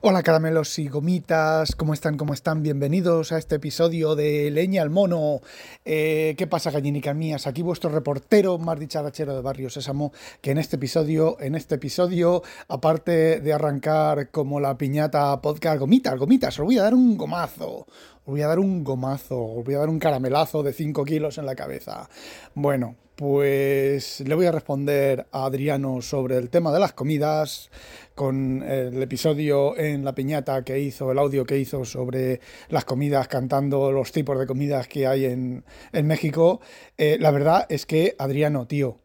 Hola caramelos y gomitas, ¿cómo están? ¿Cómo están? Bienvenidos a este episodio de Leña al Mono. Eh, ¿Qué pasa, gallinicas mías? Aquí vuestro reportero más dicharachero de Barrio Sésamo, que en este episodio, en este episodio, aparte de arrancar como la piñata podcast gomitas, gomitas, os voy a dar un gomazo. Os voy a dar un gomazo, os voy a dar un caramelazo de 5 kilos en la cabeza. Bueno, pues le voy a responder a Adriano sobre el tema de las comidas con el episodio en la piñata que hizo, el audio que hizo sobre las comidas, cantando los tipos de comidas que hay en, México. Eh, la verdad es que, Adriano, tío,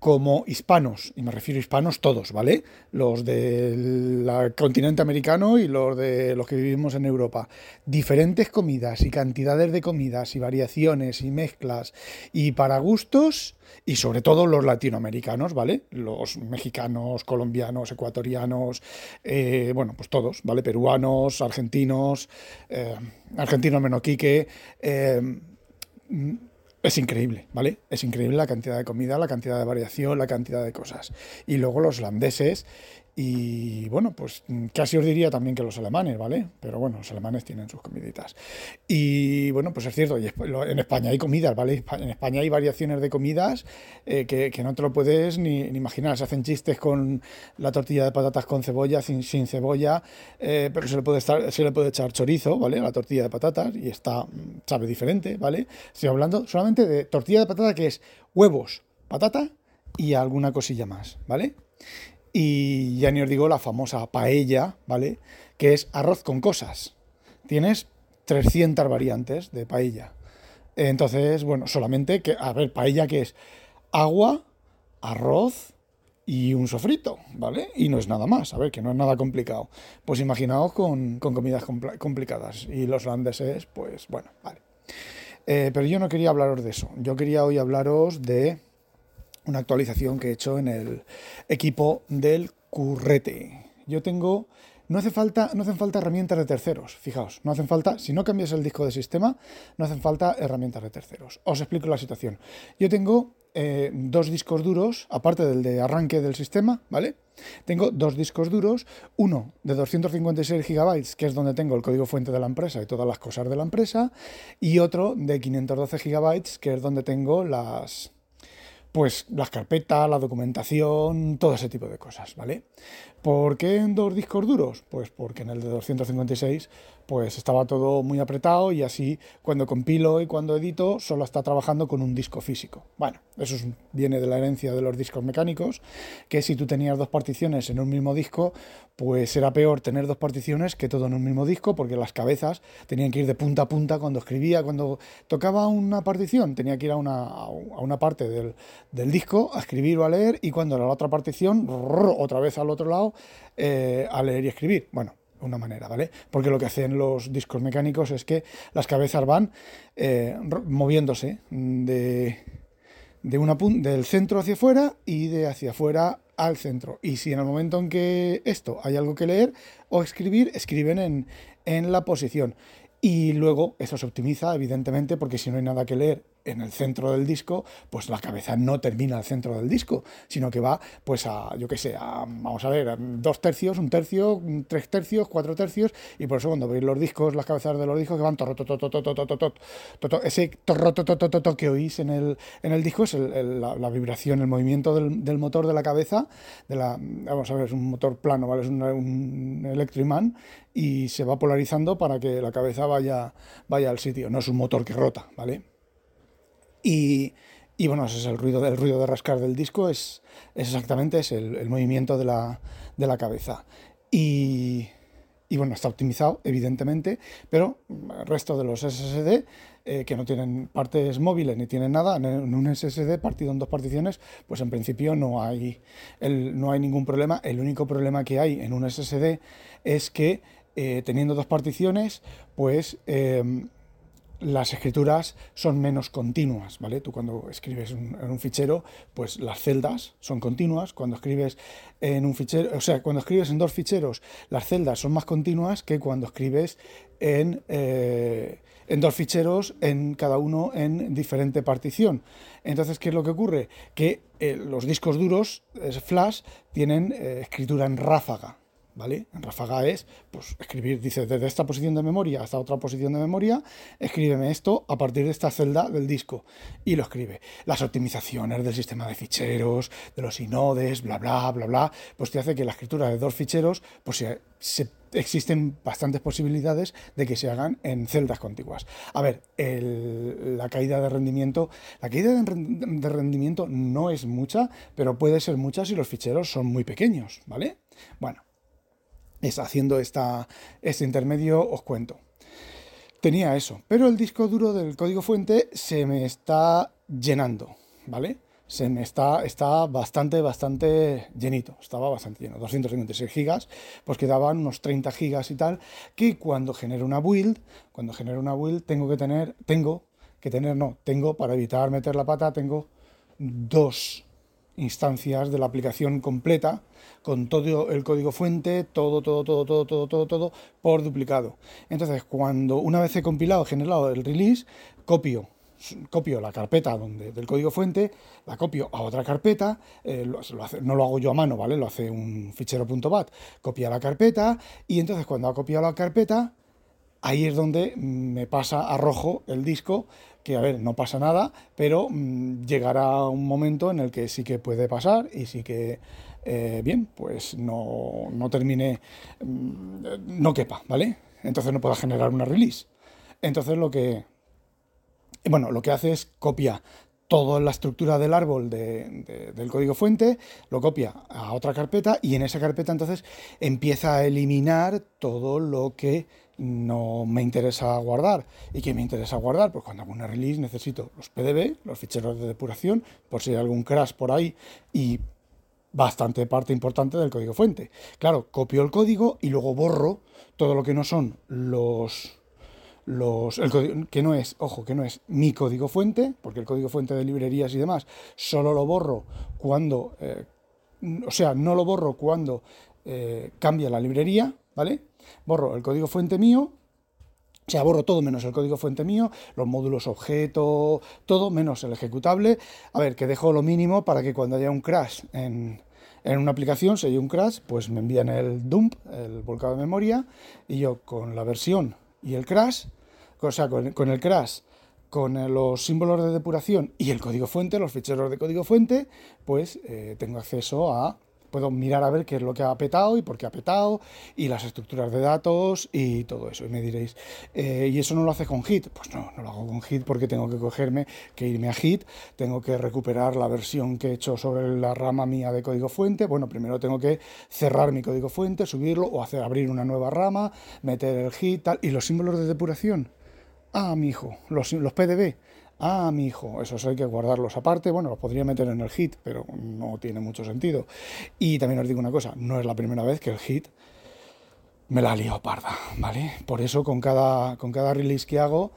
como hispanos, y me refiero a hispanos todos, ¿vale? Los del continente americano y los de los que vivimos en Europa. Diferentes comidas y cantidades de comidas y variaciones y mezclas y para gustos y sobre todo los latinoamericanos, ¿vale? Los mexicanos, colombianos, ecuatorianos, eh, bueno, pues todos, ¿vale? Peruanos, argentinos, eh, argentinos menos Quique. Eh, es increíble, ¿vale? Es increíble la cantidad de comida, la cantidad de variación, la cantidad de cosas. Y luego los holandeses y bueno, pues casi os diría también que los alemanes, ¿vale? Pero bueno, los alemanes tienen sus comiditas. Y bueno, pues es cierto, en España hay comidas, ¿vale? En España hay variaciones de comidas eh, que, no te lo puedes ni, imaginar. Se hacen chistes con la tortilla de patatas con cebolla, sin, cebolla, eh, pero se le, puede se le puede echar chorizo, ¿vale? A la tortilla de patatas y está, sabe diferente, ¿vale? Estoy hablando solamente de tortilla de patata que es huevos, patata y alguna cosilla más, ¿vale? Y ya ni os digo la famosa paella, ¿vale? Que es arroz con cosas. Tienes 300 variantes de paella. Entonces, bueno, solamente que, a ver, paella que es agua, arroz y un sofrito, ¿vale? Y no es nada más, a ver, que no es nada complicado. Pues imaginaos con, comidas complicadas. Y los holandeses, pues bueno, vale. Eh, pero yo no quería hablaros de eso. Yo quería hoy hablaros de una actualización que he hecho en el equipo del currete. Yo tengo no hace falta, no hacen falta herramientas de terceros, fijaos, no hacen falta, si no cambias el disco de sistema, no hacen falta herramientas de terceros. Os explico la situación. Yo tengo eh, dos discos duros, aparte del de arranque del sistema, ¿vale? Tengo dos discos duros, uno de 256 GB, que es donde tengo el código fuente de la empresa y todas las cosas de la empresa, y otro de 512 GB, que es donde tengo las, pues las carpetas, la documentación, todo ese tipo de cosas, ¿vale? ¿Por qué en dos discos duros? Pues porque en el de 256 pues estaba todo muy apretado y así cuando compilo y cuando edito solo está trabajando con un disco físico. Bueno, eso viene de la herencia de los discos mecánicos, que si tú tenías dos particiones en un mismo disco, pues era peor tener dos particiones que todo en un mismo disco, porque las cabezas tenían que ir de punta a punta cuando escribía, cuando tocaba una partición, tenía que ir a una, a una parte del, del disco a escribir o a leer, y cuando era la otra partición, otra vez al otro lado, eh, a leer y escribir. Bueno, una manera, ¿vale? Porque lo que hacen los discos mecánicos es que las cabezas van eh, moviéndose de, de una del centro hacia afuera y de hacia afuera al centro. Y si en el momento en que esto hay algo que leer o escribir, escriben en, en la posición. Y luego eso se optimiza, evidentemente, porque si no hay nada que leer en el centro del disco, pues la cabeza no termina al centro del disco, sino que va pues a, yo qué sé, a, vamos a ver, dos tercios, un tercio, tres tercios, cuatro tercios, y por eso cuando veis los discos, las cabezas de los discos que van ese que oís en el, en el disco es la, vibración, el movimiento del, motor de la cabeza, de la, vamos a ver, es un motor plano, ¿vale? Es un, un electroimán y se va polarizando para que la cabeza vaya, vaya al sitio, no es un motor que rota, ¿vale? Y, bueno, ese es el ruido, del ruido de rascar del disco, es, exactamente es el, movimiento de la, de la cabeza. Y, y, bueno, está optimizado, evidentemente, pero el resto de los SSD, eh, que no tienen partes móviles ni tienen nada, en un SSD partido en dos particiones, pues en principio no hay, el, no hay ningún problema. El único problema que hay en un SSD es que eh, teniendo dos particiones, pues... Eh, las escrituras son menos continuas, ¿vale? Tú cuando escribes en un fichero, pues las celdas son continuas. Cuando escribes en un fichero, o sea, cuando escribes en dos ficheros, las celdas son más continuas que cuando escribes en, eh, en dos ficheros, en cada uno en diferente partición. Entonces, ¿qué es lo que ocurre? Que eh, los discos duros, flash, tienen eh, escritura en ráfaga, ¿vale? En ráfaga es, pues, escribir, dice, desde esta posición de memoria hasta otra posición de memoria, escríbeme esto a partir de esta celda del disco. Y lo escribe. Las optimizaciones del sistema de ficheros, de los inodes, bla, bla, bla, bla, pues te hace que la escritura de dos ficheros, pues se, existen bastantes posibilidades de que se hagan en celdas contiguas. A ver, la caída de rendimiento, la caída de rendimiento no es mucha, pero puede ser mucha si los ficheros son muy pequeños, ¿vale? Bueno, es haciendo este intermedio os cuento. Tenía eso, pero el disco duro del código fuente se me está llenando, ¿vale? Se me está, está bastante, bastante llenito, estaba bastante lleno, 256 gigas, pues quedaban unos 30 gigas y tal, que cuando genero una build, cuando genero una build tengo que tener, tengo que tener, no, tengo, para evitar meter la pata, tengo dos instancias de la aplicación completa con todo el código fuente, todo, todo, todo, todo, todo, todo, todo por duplicado. Entonces, cuando una vez he compilado, generado el release, copio copio la carpeta donde, del código fuente, la copio a otra carpeta, eh, no lo hago yo a mano, ¿vale? Lo hace un fichero .bat, copia la carpeta y entonces cuando ha copiado la carpeta, ahí es donde me pasa a rojo el disco, que a ver, no pasa nada, pero mm, llegará un momento en el que sí que puede pasar y sí que, eh, bien, pues no, no termine, mm, no quepa, ¿vale? Entonces no pueda generar una release. Entonces lo que, bueno, lo que hace es copia toda la estructura del árbol del código fuente, lo copia a otra carpeta y en esa carpeta entonces empieza a eliminar todo lo que no me interesa guardar. ¿Y qué me interesa guardar? Pues cuando hago una release necesito los PDB, los ficheros de depuración, por si hay algún crash por ahí y bastante parte importante del código fuente. Claro, copio el código y luego borro todo lo que no son los los el que no es, ojo, que no es mi código fuente, porque el código fuente de librerías y demás solo lo borro cuando eh, o sea, no lo borro cuando eh, cambia la librería, ¿vale? Borro el código fuente mío, o sea, borro todo menos el código fuente mío, los módulos objeto, todo menos el ejecutable. A ver, que dejo lo mínimo para que cuando haya un crash en, una aplicación, si hay un crash, pues me envían el dump, el volcado de memoria, y yo con la versión y el crash, o sea, con, el crash, con los símbolos de depuración y el código fuente, los ficheros de código fuente, pues eh, tengo acceso a puedo mirar a ver qué es lo que ha petado y por qué ha petado y las estructuras de datos y todo eso. Y me diréis, eh, ¿y eso no lo hace con Hit? Pues no, no lo hago con Hit porque tengo que cogerme, que irme a Hit, tengo que recuperar la versión que he hecho sobre la rama mía de código fuente. Bueno, primero tengo que cerrar mi código fuente, subirlo o hacer abrir una nueva rama, meter el Hit, tal. ¿Y los símbolos de depuración? Ah, mi hijo, los, los PDB. Ah, mi hijo, esos hay que guardarlos aparte. Bueno, los podría meter en el hit, pero no tiene mucho sentido. Y también os digo una cosa, no es la primera vez que el hit me la ha parda, ¿vale? Por eso con cada, con cada release que hago,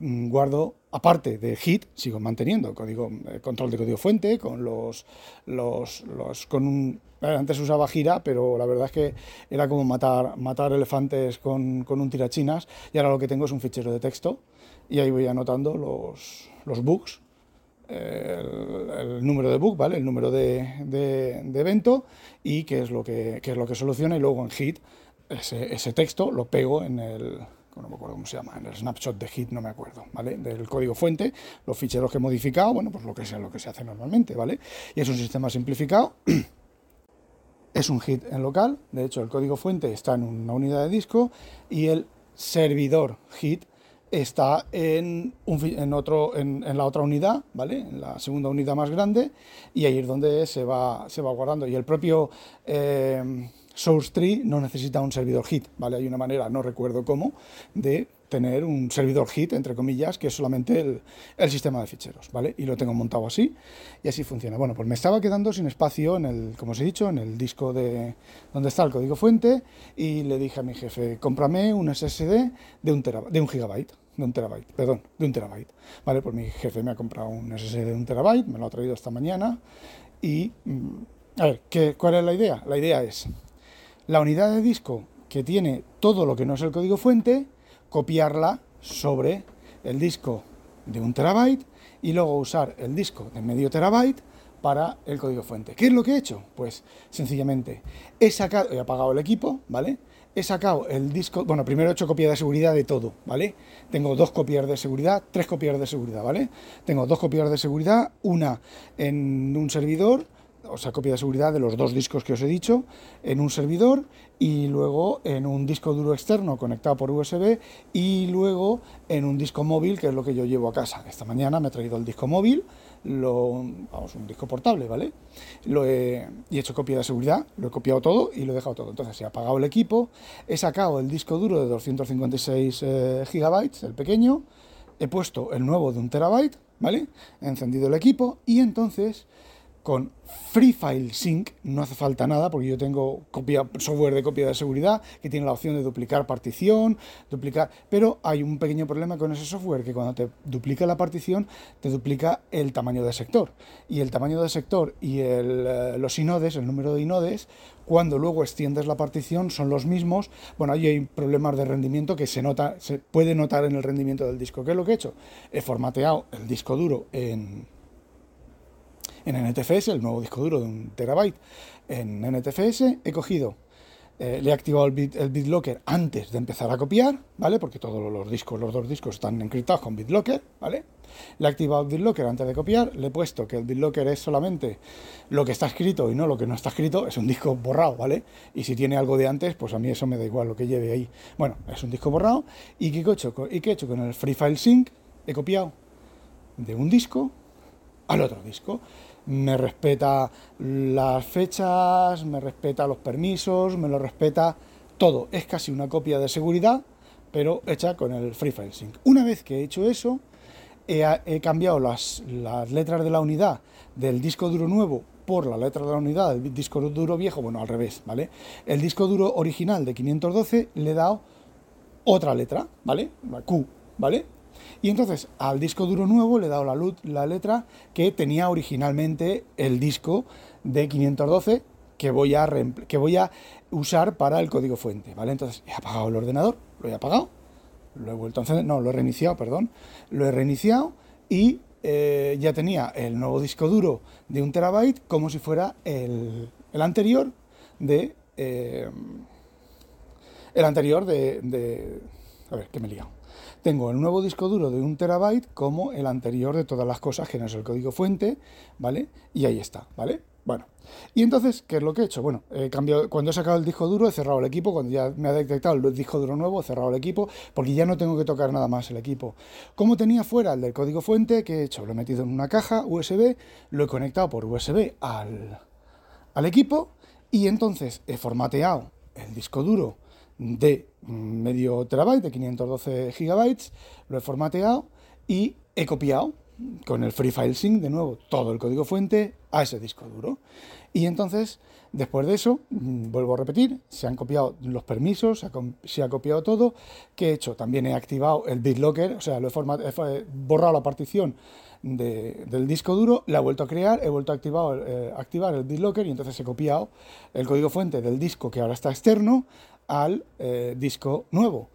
guardo, aparte de hit, sigo manteniendo código, eh, control de código fuente, con los, los, los con un, antes usaba gira, pero la verdad es que era como matar, matar elefantes con, con un tirachinas, y ahora lo que tengo es un fichero de texto y ahí voy anotando los, los bugs, el, número de bug, ¿vale? el número de, de, evento y qué es, lo que, es lo que soluciona y luego en hit ese, ese texto lo pego en el, no me acuerdo cómo se llama, en el snapshot de hit, no me acuerdo, ¿vale? Del código fuente, los ficheros que he modificado, bueno, pues lo que sea lo que se hace normalmente, ¿vale? Y es un sistema simplificado. es un hit en local, de hecho el código fuente está en una unidad de disco y el servidor hit está en, en, otro, en, la otra unidad, ¿vale? En la segunda unidad más grande, y ahí es donde se va, se va guardando. Y el propio eh, Source Tree no necesita un servidor hit, ¿vale? Hay una manera, no recuerdo cómo, de tener un servidor hit, entre comillas, que es solamente el, sistema de ficheros, ¿vale? Y lo tengo montado así y así funciona. Bueno, pues me estaba quedando sin espacio en el, como os he dicho, en el disco de donde está el código fuente y le dije a mi jefe, cómprame un SSD de un, de un gigabyte, de un terabyte, perdón, de un terabyte, ¿vale? Pues mi jefe me ha comprado un SSD de un terabyte, me lo ha traído esta mañana y, mm, a ver, ¿qué, ¿cuál es la idea? La idea es la unidad de disco que tiene todo lo que no es el código fuente, copiarla sobre el disco de un terabyte y luego usar el disco de medio terabyte para el código fuente. ¿Qué es lo que he hecho? Pues sencillamente he sacado, he apagado el equipo, ¿vale? He sacado el disco, bueno, primero he hecho copia de seguridad de todo, ¿vale? Tengo dos copias de seguridad, tres copias de seguridad, ¿vale? Tengo dos copias de seguridad, una en un servidor, o sea, copia de seguridad de los dos discos que os he dicho, en un servidor y luego en un disco duro externo conectado por USB y luego en un disco móvil, que es lo que yo llevo a casa. Esta mañana me he traído el disco móvil, vamos, un disco portable, ¿vale? Lo he, y he hecho copia de seguridad, lo he copiado todo y lo he dejado todo. Entonces he apagado el equipo, he sacado el disco duro de 256 eh, gigabytes, el pequeño, he puesto el nuevo de un terabyte, ¿vale? He encendido el equipo y entonces con Free File Sync no hace falta nada porque yo tengo copia, software de copia de seguridad que tiene la opción de duplicar partición, duplicar, pero hay un pequeño problema con ese software que cuando te duplica la partición te duplica el tamaño de sector y el tamaño de sector y el, eh, los inodes, el número de inodes, cuando luego extiendes la partición son los mismos. Bueno, ahí hay problemas de rendimiento que se nota, se puede notar en el rendimiento del disco. ¿Qué es lo que he hecho? He formateado el disco duro en en NTFS, el nuevo disco duro de un terabyte en NTFS, he cogido, eh, le he activado el, bit, el BitLocker antes de empezar a copiar, ¿vale? Porque todos los discos, los dos discos están encriptados con BitLocker, ¿vale? Le he activado el BitLocker antes de copiar, le he puesto que el BitLocker es solamente lo que está escrito y no lo que no está escrito, es un disco borrado, ¿vale? Y si tiene algo de antes, pues a mí eso me da igual lo que lleve ahí. Bueno, es un disco borrado. ¿Y qué he hecho, ¿Y qué he hecho con el Free File Sync? He copiado de un disco al otro disco me respeta las fechas, me respeta los permisos, me lo respeta todo. Es casi una copia de seguridad, pero hecha con el Free File Sync. Una vez que he hecho eso, he, cambiado las, las, letras de la unidad del disco duro nuevo por la letra de la unidad del disco duro viejo, bueno, al revés, ¿vale? El disco duro original de 512 le he dado otra letra, ¿vale? La Q, ¿vale? Y entonces al disco duro nuevo le he dado la, luz, la letra que tenía originalmente el disco de 512 que voy, a que voy a usar para el código fuente, ¿vale? Entonces he apagado el ordenador, lo he apagado, lo he no, lo he reiniciado, perdón, lo he reiniciado y eh, ya tenía el nuevo disco duro de un terabyte como si fuera el, el anterior de... Eh, el anterior de, de... A ver, que me he liado tengo el nuevo disco duro de un terabyte como el anterior de todas las cosas, que no es el código fuente, ¿vale? Y ahí está, ¿vale? Bueno, y entonces, ¿qué es lo que he hecho? Bueno, he cambiado, cuando he sacado el disco duro he cerrado el equipo, cuando ya me ha detectado el disco duro nuevo he cerrado el equipo, porque ya no tengo que tocar nada más el equipo. Como tenía fuera el del código fuente, ¿qué he hecho? Lo he metido en una caja USB, lo he conectado por USB al, al equipo y entonces he formateado el disco duro de medio terabyte, de 512 gigabytes, lo he formateado y he copiado con el Free File Sync de nuevo todo el código fuente a ese disco duro. Y entonces, después de eso, mm, vuelvo a repetir, se han copiado los permisos, se ha, copiado todo. que he hecho? También he activado el BitLocker, o sea, he, borrado la partición del disco duro, la he vuelto a crear, he vuelto a activar, eh, activar el BitLocker y entonces he copiado el código fuente del disco que ahora está externo al eh, disco nuevo.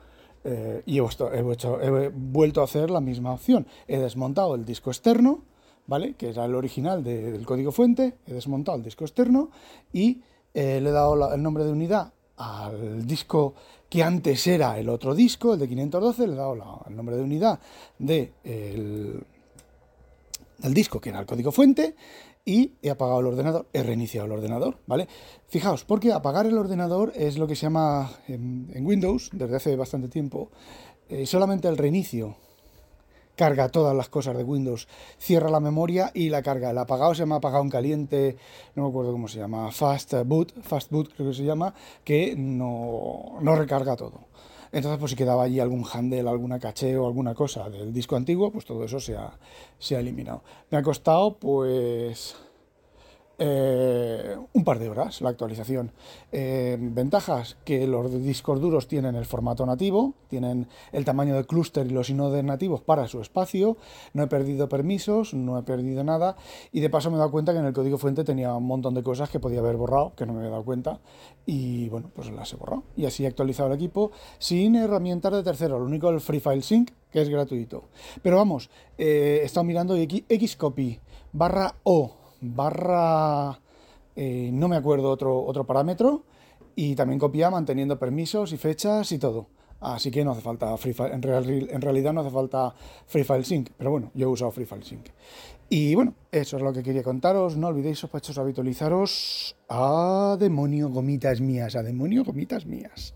Eh, y he, vuelto a hacer la misma opción. He desmontado el disco externo, ¿vale? que era el original del código fuente, he desmontado el disco externo y eh, le he dado el nombre de unidad al disco que antes era el otro disco, el de 512, le he dado el nombre de unidad de del disco que era el código fuente y he apagado el ordenador, he reiniciado el ordenador, ¿vale? Fijaos, porque apagar el ordenador es lo que se llama en, Windows, desde hace bastante tiempo, eh, solamente el reinicio carga todas las cosas de Windows, cierra la memoria y la carga. El apagado se llama apagado en caliente, no me acuerdo cómo se llama, fast boot, fast boot creo que se llama, que no, no recarga todo. Entonces, pues si quedaba allí algún handle, alguna caché o alguna cosa del disco antiguo, pues todo eso se ha, se ha eliminado. Me ha costado, pues, eh, un par de horas la actualización. Eh, ventajas que los discos duros tienen el formato nativo, tienen el tamaño de clúster y los inodes nativos para su espacio, no he perdido permisos, no he perdido nada y de paso me he dado cuenta que en el código fuente tenía un montón de cosas que podía haber borrado, que no me había dado cuenta y bueno, pues las he borrado. Y así he actualizado el equipo sin herramientas de tercero, lo único el Free File Sync, que es gratuito. Pero vamos, eh, he estado mirando Xcopy barra O barra, eh, no me acuerdo otro, otro parámetro, y también copia manteniendo permisos y fechas y todo. Así que no hace falta Free File, en, realidad no hace falta Free File Sync, pero bueno, yo he usado Free File Sync. Y bueno, eso es lo que quería contaros. No olvidéis, sospechosos, habitualizaros. A demonio, gomitas mías, a demonio, gomitas mías.